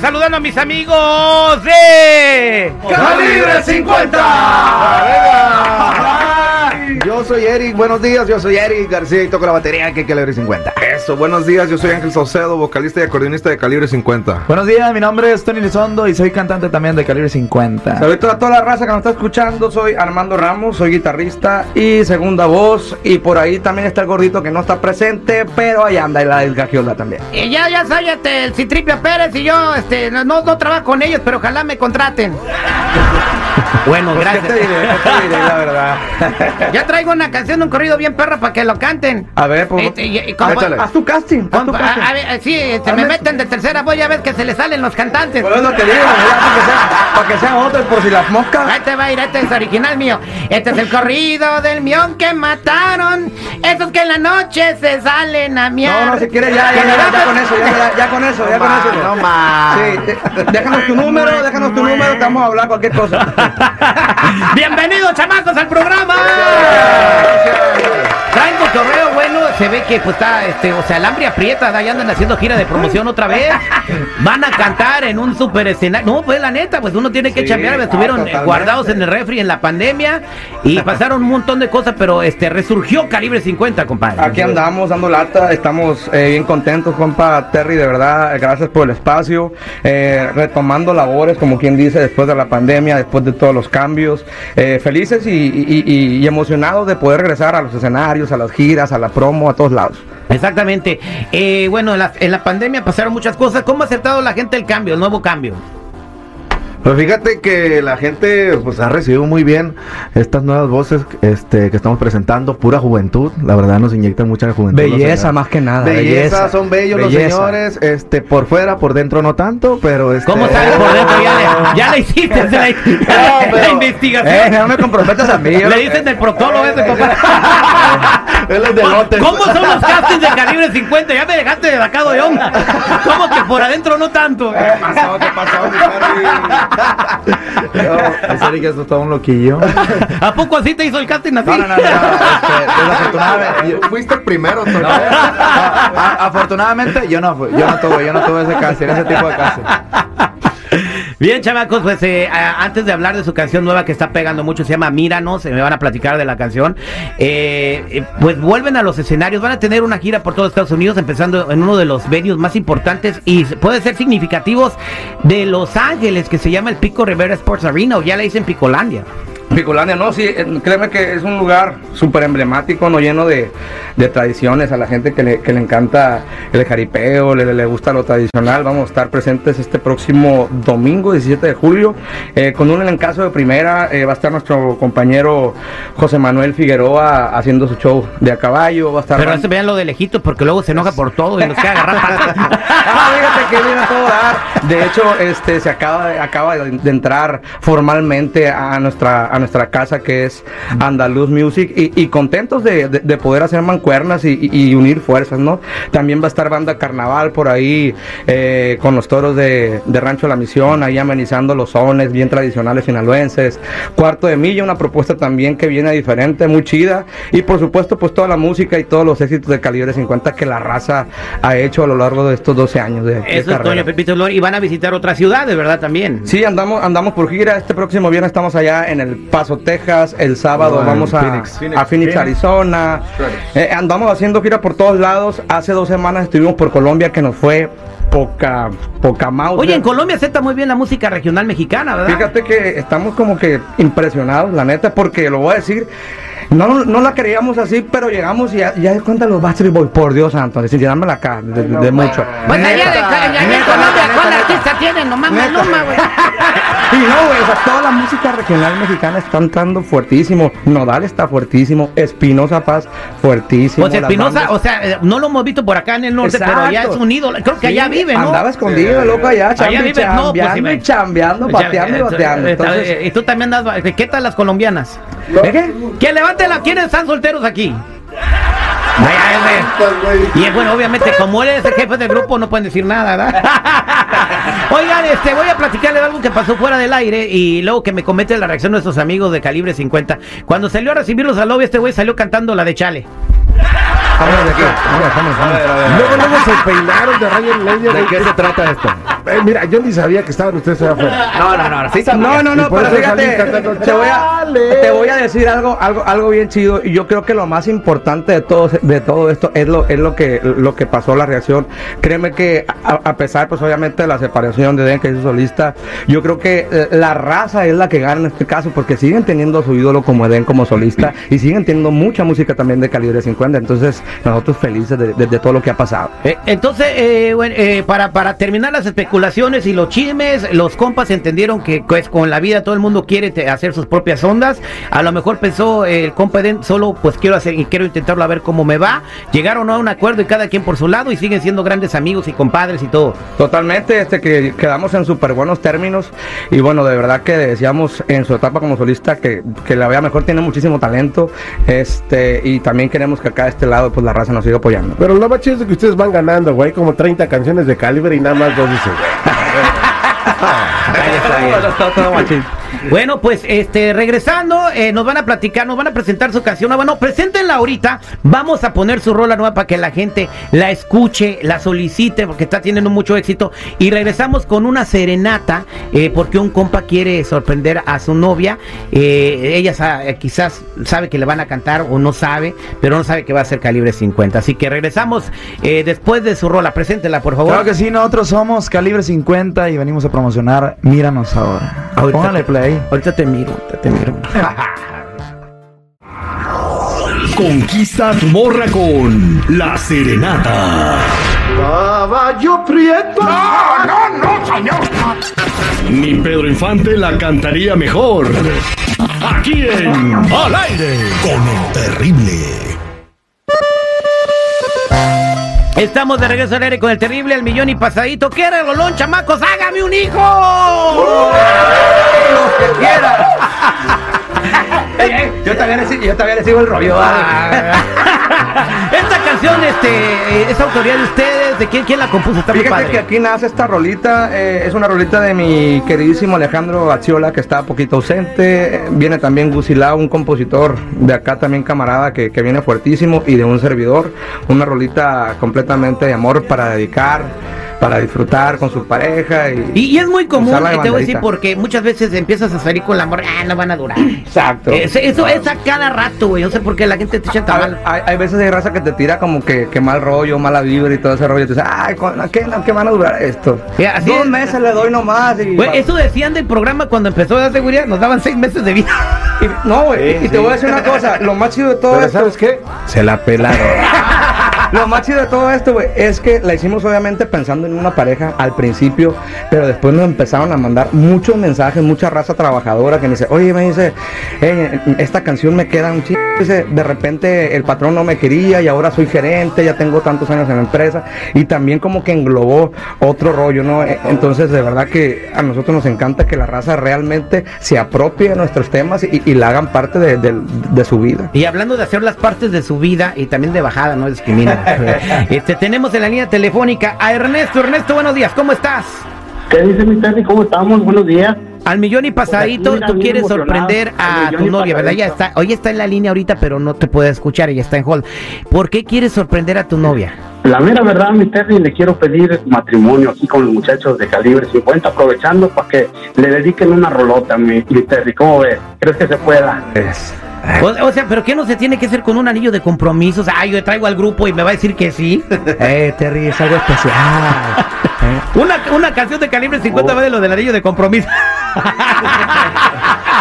Saludando a mis amigos de Calibre 50. Yo soy Eric, buenos días, yo soy Eric García y toco la batería que Calibre 50. Eso, buenos días, yo soy Ángel Saucedo, vocalista y acordeonista de Calibre 50. Buenos días, mi nombre es Tony Lizondo y soy cantante también de Calibre 50. Saludos a toda la raza que nos está escuchando, soy Armando Ramos, soy guitarrista y segunda voz y por ahí también está el gordito que no está presente, pero ahí anda y la del Gagiola también. Y ya, ya soy este, el Citripio Pérez y yo este, no, no, no trabajo con ellos, pero ojalá me contraten. Bueno, Pues, gracias. ¿Qué te diré? ¿Qué te diré, la verdad? Ya traigo una canción, un corrido bien perro para que lo canten. A ver, pues, Este, y- y como- échale. haz tu casting, haz tu casting. a, a ver, sí, se me meten de tercera voy a ver que se le salen los cantantes. Por eso te digo, para que sean, para que sean otros por si las moscas. Ahí te va a ir, este es original mío. Este es el corrido del mión que mataron. Esos que en la noche se salen a miar. No, no, si quieres ya, ya, ya, ya con eso, ya, con eso, ya con eso. No más. Sí, eh, déjanos tu número, déjanos tu número, te vamos a hablar cualquier cosa. Bienvenidos, chamacos, al programa. Gracias. Traen cotorreo bueno, se ve que pues está, este, o sea, el hambre aprieta, ya andan haciendo gira de promoción otra vez. Van a cantar en un super escenario. No, pues la neta, pues uno tiene que Sí, chambear, no, estuvieron eh, totalmente. guardados en el refri en la pandemia y pasaron un montón de cosas, pero este resurgió Calibre 50, compadre. Aquí andamos dando lata, estamos eh, bien contentos, compa Terry, de verdad, gracias por el espacio, eh, retomando labores, como quien dice, después de la pandemia, después de todos los cambios, eh, felices y, y- y- y emocionados de poder regresar a los escenarios, a las giras, a la promo, a todos lados. Exactamente. Eh, bueno, en la, en la pandemia pasaron muchas cosas. ¿Cómo ha aceptado la gente el cambio, el nuevo cambio? Pues fíjate que la gente pues ha recibido muy bien estas nuevas voces este, que estamos presentando, pura juventud, la verdad nos inyectan mucha juventud. Belleza más que nada, Belleza, belleza. son bellos Belleza. los señores, este, por fuera, por dentro no tanto, pero este... ¿Cómo sale por dentro? Ya le, ya le hiciste la, la pero- investigación. Eh, no me comprometas a mí. yo- Le dicen del proctólogo ese, compadre. Él es de lotes. ¿Cómo son los castings de calibre 50? Ya me dejaste de sacado de onda. ¿Cómo que por adentro no tanto? ¿Qué pasó? ¿Qué pasó? No, es Eric, todo un loquillo. ¿A poco así te hizo el casting así? No, no, no, no, este, desafortunadamente, yo- Fuiste el primero, no, a- afortunadamente yo no, fui- yo no tuve, yo no tuve ese casting, ese tipo de casting. Bien, chamacos, pues eh, antes de hablar de su canción nueva que está pegando mucho, se llama Míranos, eh, me van a platicar de la canción. eh, eh, pues vuelven a los escenarios, van a tener una gira por todo Estados Unidos, empezando en uno de los venues más importantes y se- puede ser significativos de Los Ángeles, que se llama el Pico Rivera Sports Arena, o ya le dicen Picolandia. Picolandia, no, sí, eh, créeme que es un lugar súper emblemático, no lleno de, de tradiciones, a la gente que le, que le encanta el jaripeo, le, le gusta lo tradicional, vamos a estar presentes este próximo domingo, 17 de julio, eh, con un elencazo de primera, eh, va a estar nuestro compañero José Manuel Figueroa haciendo su show de a caballo, va a estar... Pero eso vean lo de lejitos porque luego se enoja por todo y nos queda agarrar. Ah, fíjate que viene a todo dar. De hecho, este se acaba de, acaba de, de entrar formalmente a nuestra a nuestra casa que es Andaluz Music y, y contentos de, de- de poder hacer mancuernas y, unir fuerzas, ¿no? También va a estar banda Carnaval por ahí eh, con los toros de, de Rancho La Misión, ahí amenizando los sones bien tradicionales sinaloenses. Cuarto de milla, una propuesta también que viene diferente, muy chida y por supuesto pues toda la música y todos los éxitos de calibre 50 que la raza ha hecho a lo largo de estos 12 años de, de Eso es carrera. Toño Pepito Flor y van a visitar otras ciudades, ¿verdad? También. Sí, andamos, andamos por gira. Este próximo viernes estamos allá en El Paso, Texas. El sábado vamos a Phoenix. a Phoenix, Arizona. Eh, andamos haciendo gira por todos lados. Hace dos semanas estuvimos por Colombia que nos fue poca, poca mouse. Oye, en Colombia acepta muy bien la música regional mexicana, ¿verdad? Fíjate que estamos como que impresionados, la neta, porque lo voy a decir. No, no la queríamos así, pero llegamos y ya, ya cuenta los Backstreet Boys, por Dios santo, sin tirármela acá, de, de- de mucho. Pues allá, de, allá en Colombia, ¿cuál artista tienen? Nomás. Maluma, güey. Y no, güey, o sea, toda la música regional mexicana está entrando fuertísimo. Nodal está fuertísimo. Espinosa Paz, fuertísimo. Pues Espinosa, o sea, eh, no lo hemos visto por acá en el norte, pero ya es un ídolo. Creo que Sí, allá vive, ¿no? Andaba escondido, loco, allá, Allá chambi- no, pues, chambeando, me- chambeando, Ya, bateando y eh, bateando. eh, Entonces, y tú también andas. ¿Qué tal las colombianas? ¿de qué? Que levante la. ¿Quiénes están solteros aquí? Y eh, bueno, obviamente, como él es el jefe del grupo, no pueden decir nada, ¿verdad? Oigan, este, voy a platicarle algo que pasó fuera del aire y luego que me comete la reacción de nuestros amigos de calibre 50. Cuando salió a recibirlos al lobby, este güey salió cantando la de Chale. De aquí. Luego, luego se peinaron de Ryan Lane. ¿De qué se trata esto? Eh, mira, yo ni sabía que estaban ustedes allá afuera. No, no, no, sí, no, no, no, pero fíjate, cantando, te voy, a, "Chale". te voy a decir algo, algo, algo bien chido. Y yo creo que lo más importante de todo, de todo esto es lo, es lo que, lo que pasó la reacción. Créeme que a, a pesar, pues obviamente de la separación de Den que es su solista, yo creo que eh, la raza es la que gana en este caso, porque siguen teniendo a su ídolo como Eden como solista y siguen teniendo mucha música también de calibre 50. Entonces, nosotros felices de, de- de todo lo que ha pasado. Eh, entonces, eh, bueno, eh, para, para terminar las especulaciones y los chismes, los compas entendieron que pues, con la vida todo el mundo quiere hacer sus propias ondas. A lo mejor pensó eh, el compa Eden, solo pues quiero hacer y quiero intentarlo a ver cómo me va. Llegaron a un acuerdo y cada quien por su lado y siguen siendo grandes amigos y compadres y todo. Totalmente, este que quedamos en súper buenos términos y bueno, de verdad que decíamos en su etapa como solista que, que la vea mejor tiene muchísimo talento, este y también queremos que acá de este lado pues la raza nos siga apoyando. Pero lo más chido es que ustedes van ganando, güey, como 30 canciones de calibre y nada más dos dicen, Bueno, pues este regresando, eh, nos van a platicar, nos van a presentar su canción. Bueno, preséntenla ahorita. Vamos a poner su rola nueva para que la gente la escuche, la solicite, porque está teniendo mucho éxito. Y regresamos con una serenata, eh, porque un compa quiere sorprender a su novia. Eh, ella eh, quizás sabe que le van a cantar o no sabe, pero no sabe que va a ser calibre 50. Así que regresamos eh, después de su rola. Preséntela, por favor. Claro que sí, nosotros somos Calibre 50 y venimos a promocionar Míranos ahora. Ahorita Póngale Ahorita te miro, ahorita te miro. Conquista tu morra con La Serenata. Caballo prieto. No, no, no, señor. Ni Pedro Infante la cantaría mejor. Aquí en Al aire con el terrible. Estamos de regreso al aire con el terrible al millón y pasadito. ¿Qué rolón, chamacos? ¡Hágame un hijo! Yo también le, yo también le sigo el rollo. Canción este, eh, es autoría de ustedes. ¿De quién, quién la compuso? Está muy Fíjate padre. que aquí nace esta rolita, eh, es una rolita de mi queridísimo Alejandro Gaciola que está poquito ausente, viene también Gusilao, un compositor de acá también camarada que, que viene fuertísimo y de un servidor, una rolita completamente de amor para dedicar, para disfrutar con su pareja y, Y, y es muy común, y te voy a decir, porque muchas veces empiezas a salir con la amor, ah, no van a durar. Exacto. Es- eso es a cada rato, güey. No sé por qué la gente te echa tan hay, hay veces de raza que te tira como que, que mal rollo, mala vibra y todo ese rollo. Y tú dices, ay, ¿con- ¿qué, qué van a durar esto? Así Dos es. meses le doy nomás. Y, Güey, eso decían del programa cuando empezó la seguridad, nos daban seis meses de vida. y- no, güey, y, te voy a decir una cosa, lo más chido de todo Pero esto ¿sabes qué? Se la pelaron. Lo más chido de todo esto, güey, es que la hicimos obviamente pensando en una pareja al principio, pero después nos empezaron a mandar muchos mensajes, mucha raza trabajadora que me dice, oye, me dice, "Eh, esta canción me queda un chido. Dice, de repente el patrón no me quería y ahora soy gerente, ya tengo tantos años en la empresa y también como que englobó otro rollo, ¿no? Eh, Entonces, de verdad que a nosotros nos encanta que la raza realmente se apropie de nuestros temas y, y la hagan parte de, de- de su vida. Y hablando de hacer las partes de su vida y también de bajada, no discrimina. este, tenemos en la línea telefónica a Ernesto. Ernesto, buenos días, ¿cómo estás? ¿Qué dice mi Terry? ¿Cómo estamos? Buenos días. Al millón y pasadito, Pues tú quieres sorprender a tu novia, ¿verdad? Ya está, hoy está en la línea ahorita, pero no te puede escuchar, ella está en hold. ¿Por qué quieres sorprender a tu novia? La mera verdad, mi Terry, le quiero pedir matrimonio aquí con los muchachos de calibre 50, aprovechando para que le dediquen una rolota, mi, mi Terry. ¿Cómo ves? ¿Crees que se pueda? O, o sea, ¿pero qué no se tiene que hacer con un anillo de compromiso? O sea, ah, yo traigo al grupo y me va a decir que sí. Eh, Terry, es algo especial. Una, una canción de calibre 50 va de lo del anillo de compromiso.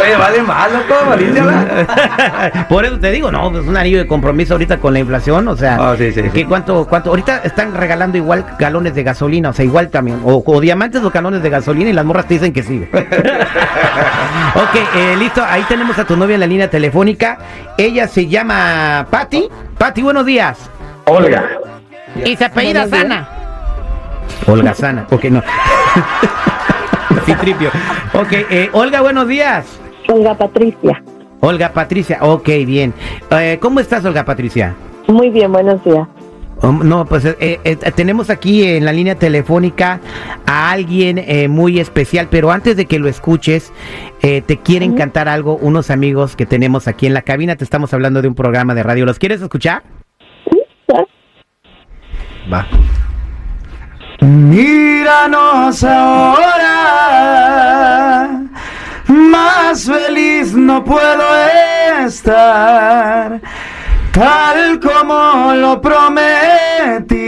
Oye, vale más, loco, valíciala. Por eso te digo, no, pues un anillo de compromiso ahorita con la inflación, o sea, sí, sí, ¿qué sí. cuánto, cuánto? Ahorita están regalando igual galones de gasolina, o sea, igual también, o, o diamantes o galones de gasolina y las morras te dicen que sí. ok, eh, listo, ahí tenemos a tu novia en la línea telefónica. Ella se llama Patti. Patti, buenos días. Olga. Y se apellida Sana. Olga Sana, ok, no. sí, tripio. Ok, eh, Olga, buenos días. Olga Patricia. Olga Patricia, ok, bien. Eh, ¿Cómo estás, Olga Patricia? Muy bien, buenos días. Um, no, pues eh, eh, tenemos aquí en la línea telefónica a alguien eh, muy especial, pero antes de que lo escuches, eh, te quieren cantar algo unos amigos que tenemos aquí en la cabina. Te estamos hablando de un programa de radio. ¿Los quieres escuchar? Va. Mira míranos ahora. Feliz no puedo estar, tal como lo prometí.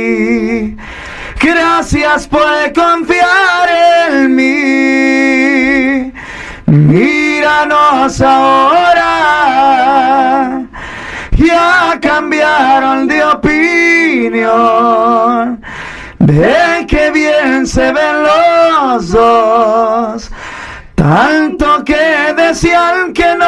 Gracias por confiar en mí. Míranos ahora. Ya cambiaron de opinión. De que bien se ven los dos. Tanto que decían que no.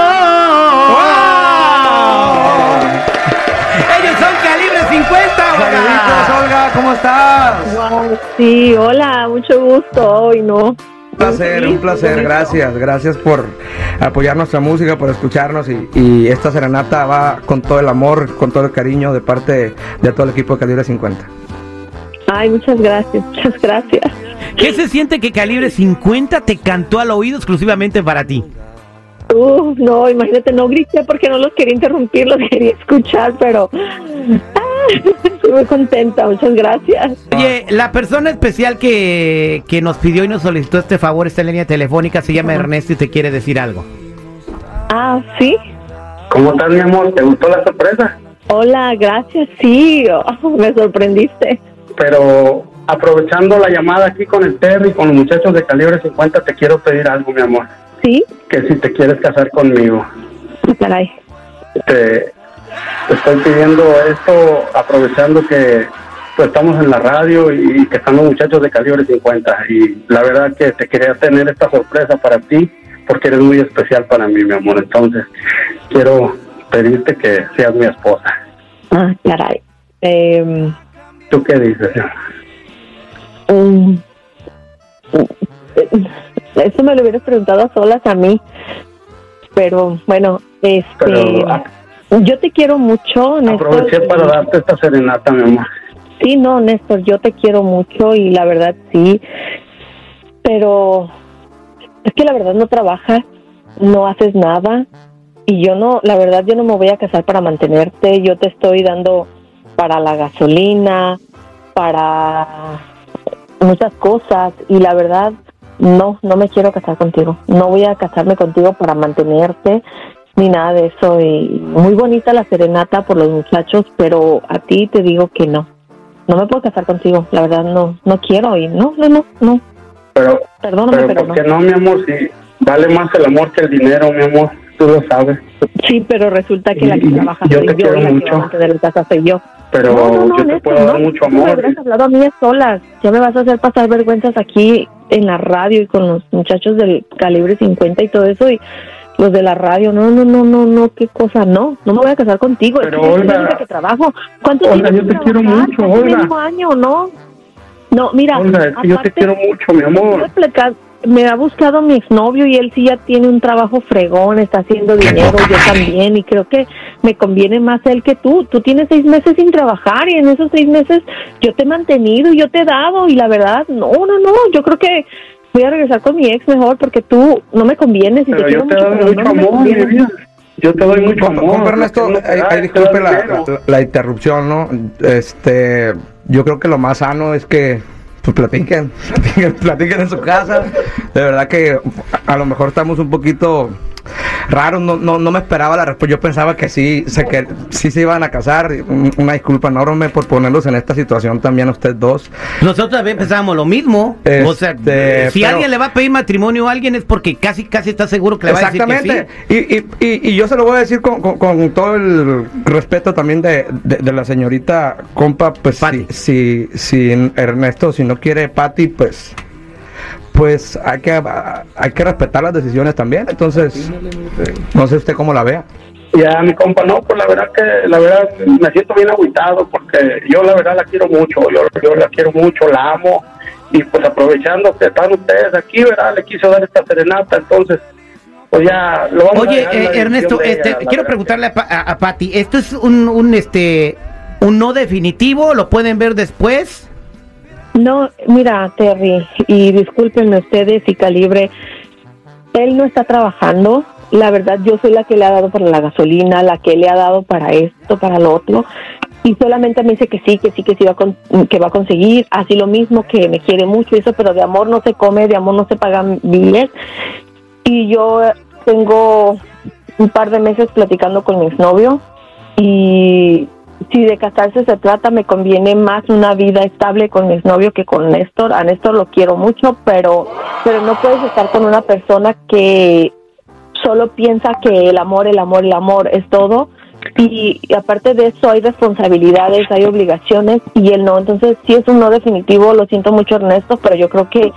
Ellos son calibre 50, Saluditos, Olga. Olga, ¿cómo estás? Wow, sí, hola, mucho gusto hoy, ¿no? Un placer, un placer, gracias, gracias por apoyar nuestra música, por escucharnos y, y esta serenata va con todo el amor, con todo el cariño de parte de todo el equipo de Calibre 50. Ay, muchas gracias, muchas gracias. ¿Qué se siente que calibre 50 te cantó al oído exclusivamente para ti? Uf, no, imagínate, no grité porque no los quería interrumpir, los quería escuchar, pero ah, estoy muy contenta, muchas gracias. Oye, la persona especial que, que nos pidió y nos solicitó este favor, esta línea telefónica, se llama Ernesto y te quiere decir algo. Ah, ¿sí? ¿Cómo estás, mi amor? ¿Te gustó la sorpresa? Hola, gracias, sí, oh, me sorprendiste. Pero aprovechando la llamada aquí con el Terry y con los muchachos de calibre 50, te quiero pedir algo, mi amor. ¿Sí? Que si te quieres casar conmigo. Caray. Te, te estoy pidiendo esto aprovechando que pues, estamos en la radio y, que están los muchachos de calibre 50. Y la verdad que te quería tener esta sorpresa para ti porque eres muy especial para mí, mi amor. Entonces, quiero pedirte que seas mi esposa. Ah, caray. Eh, ¿Tú qué dices? Mm, eso me lo hubieras preguntado a solas a mí. Pero bueno, este, Pero, ah, yo te quiero mucho, Néstor. Aproveché para darte esta serenata, mi amor. Sí, no, Néstor, yo te quiero mucho y la verdad sí, pero es que la verdad no trabajas, no haces nada y yo no, la verdad yo no me voy a casar para mantenerte, yo te estoy dando para la gasolina, para muchas cosas y la verdad no, no me quiero casar contigo, no voy a casarme contigo para mantenerte ni nada de eso y muy bonita la serenata por los muchachos, pero a ti te digo que no no me puedo casar contigo, la verdad no, no quiero y no, no, no, no, Pero, perdóname, pero ¿por no. qué no, mi amor? Si vale más el amor que el dinero, mi amor. Tú lo sabes. Sí, pero resulta que la que trabaja yo soy te yo quiero que mucho. va a mantener la casa soy yo. Pero no, no, no, yo te puedo dar mucho tú me amor. hubieras hablado a mí a solas, ya me vas a hacer pasar vergüenzas aquí en la radio y con los muchachos del calibre 50 y todo eso y los de la radio, no, no, no, no, no, qué cosa, no, no me voy a casar contigo, Pero, es que Olga, trabajo. ¿Cuánto Olga, yo te quiero mucho, Olga. año, ¿no? No, mira, Olga, es que yo te quiero mucho, mi amor. Me ha buscado mi exnovio y él sí ya tiene un trabajo fregón, está haciendo dinero, yo también, y creo que me conviene más él que tú. Tú tienes seis meses sin trabajar y en esos seis meses yo te he mantenido, yo te he dado, y la verdad, no, no, no, yo creo que voy a regresar con mi ex mejor porque tú no me convienes y Pero te yo quiero te mucho, doy pero mucho no me amor, mi convienes. vida. Yo te doy mucho amor. compa Ernesto, no ahí te disculpe la, la- la interrupción, ¿no? Este, yo creo que lo más sano es que pues platiquen, platiquen, platiquen en su casa. De verdad que a, lo mejor estamos un poquito raros, no, no, no me esperaba la respuesta. Yo pensaba que sí se, que, sí se iban a casar. Un- Una disculpa enorme por ponerlos en esta situación también a ustedes dos. Nosotros también pensábamos lo mismo. o sea, Este, si pero- alguien le va a pedir matrimonio a alguien es porque casi casi está seguro que le va a decir que sí. Exactamente. Y, y, y, yo se lo voy a decir con, con- con todo el respeto también de, de- de la señorita compa, pues si, si, si Ernesto, si no quiere Pati, pues pues hay que hay que respetar las decisiones también. Entonces, no sé usted cómo la vea. Ya, mi compa, no, pues la verdad que, la verdad, me siento bien agüitado porque yo la verdad la quiero mucho, yo, yo la quiero mucho, la amo, y pues aprovechando que están ustedes aquí, ¿verdad? Le quiso dar esta serenata, entonces, pues ya lo vamos a Oye, la eh, Ernesto, este, ella, quiero preguntarle a, a, a Pati, ¿esto es un, un este un no definitivo? ¿Lo pueden ver después? No, mira, Terry, y discúlpenme ustedes y Calibre, él no está trabajando. La verdad, yo soy la que le ha dado para la gasolina, la que le ha dado para esto, para lo otro. y solamente me dice que sí, que sí, que sí va que va a conseguir, así lo mismo, que me quiere mucho, eso, pero de amor no se come, de amor no se pagan billetes. Y yo tengo un par de meses platicando con mi exnovio y si de casarse se trata, me conviene más una vida estable con mi exnovio que con Néstor. A Néstor lo quiero mucho, pero, pero no puedes estar con una persona que solo piensa que el amor, el amor, el amor es todo. Y, aparte de eso hay responsabilidades, hay obligaciones y él no. Entonces sí es un no definitivo, lo siento mucho Ernesto, pero yo creo que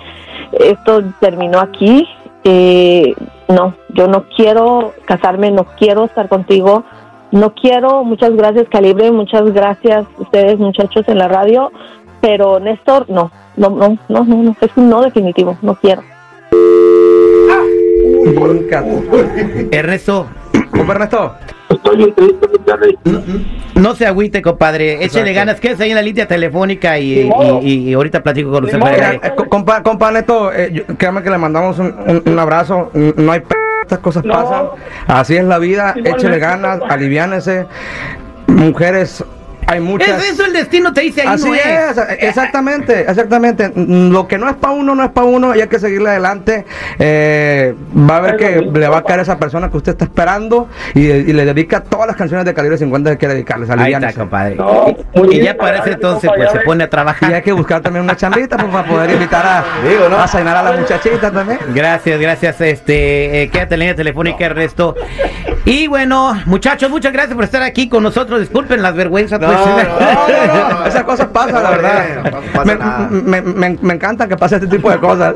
esto terminó aquí. Eh, no, yo no quiero casarme, no quiero estar contigo, no quiero. Muchas gracias Calibre, muchas gracias ustedes muchachos en la radio, pero Néstor, no, no, no, no, no, no, es un no definitivo, no quiero. Nunca. Ernesto, Compa Ernesto. Estoy Terry. no se agüite, compadre. Échele ganas, quédese ahí en la línea telefónica y, y- y ahorita platico con usted. Eh, co- compa, compa Neto, eh, yo- créame que le mandamos un, un- un abrazo. No hay p estas cosas pasan. Así es la vida. Échele ganas, aliviánese. Mujeres, hay muchas. Es eso el destino te dice ahí Así no es. es, exactamente, exactamente. Mm, Lo que no es para uno, no es para uno y hay que seguirle adelante. Eh, va a ver que le va a caer a esa persona que usted está esperando y, y le dedica todas las canciones de calibre 50 que quiere dedicarles. Ahí está, compadre. No, y bien, ya para ese gracias, entonces pues se pone a Y trabajar. hay que buscar también una chambita pues, para poder invitar a, Digo, ¿no? a cenar a la muchachita también. Gracias, gracias. Este, eh, quédate en línea telefónica, Ernesto. Y bueno, muchachos, muchas gracias por estar aquí con nosotros. Disculpen las vergüenzas. pues. No, no, no, no. Esas cosas pasan, la verdad. no pasa me, nada. me, me- me encanta que pase este tipo de cosas.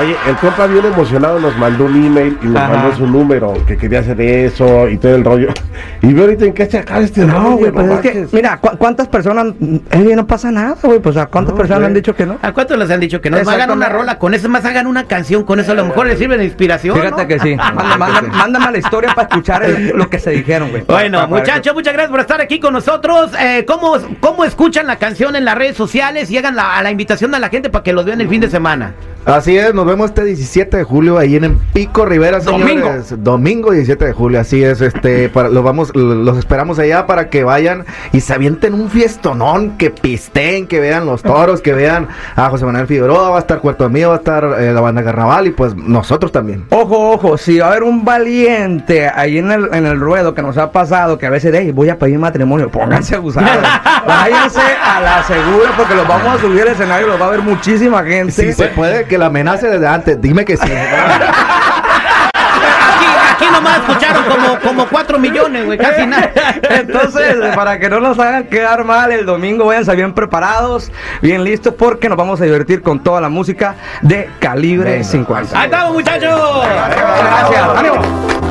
Oye, el compa bien emocionado nos mandó un email y nos Ajá. mandó su número, que quería hacer eso y todo el rollo. Y ve ahorita en qué se acaba este. No, güey, pues es que, mira, ¿cu- ¿cuántas personas? Eh, no pasa nada, güey. Pues a cuántas No, personas güey. han dicho que no. ¿A cuántos les han dicho que no? Hagan una rola con eso, más hagan una canción con eso. A lo mejor les sirve de inspiración. Fíjate ¿no? que sí. Manda- mándame la historia para escuchar el- lo que se dijeron, güey. Bueno, muchachos, muchas gracias por estar aquí con nosotros. Eh, ¿cómo, ¿Cómo escuchan la canción en las redes sociales y hagan la, a la invitación a la gente para que los vean el fin de semana? Así es, nos vemos este 17 de julio ahí en Pico Rivera, Domingo. señores. Domingo 17 de julio, así es, este, para, los vamos, los esperamos allá para que vayan y se avienten un fiestonón, que pisteen, que vean los toros, que vean a José Manuel Figueroa, va a estar Cuarto Mío, va a estar eh, la banda Carnaval y pues nosotros también. Ojo, ojo, si va a haber un valiente ahí en el, en el ruedo que nos ha pasado, que a veces, hey, voy a pedir matrimonio, pónganse abusados. Váyanse a la segura porque los vamos a subir al escenario, los va a ver muchísima gente. Si se puede que la amenace desde antes, dime que sí. Aquí, nomás escucharon como, como 4 millones, güey, casi nada. Entonces, para que no nos hagan quedar mal el domingo, váyanse bien preparados, bien listos, porque nos vamos a divertir con toda la música de calibre 50. Ahí estamos, muchachos. Gracias. ¡Ánimo!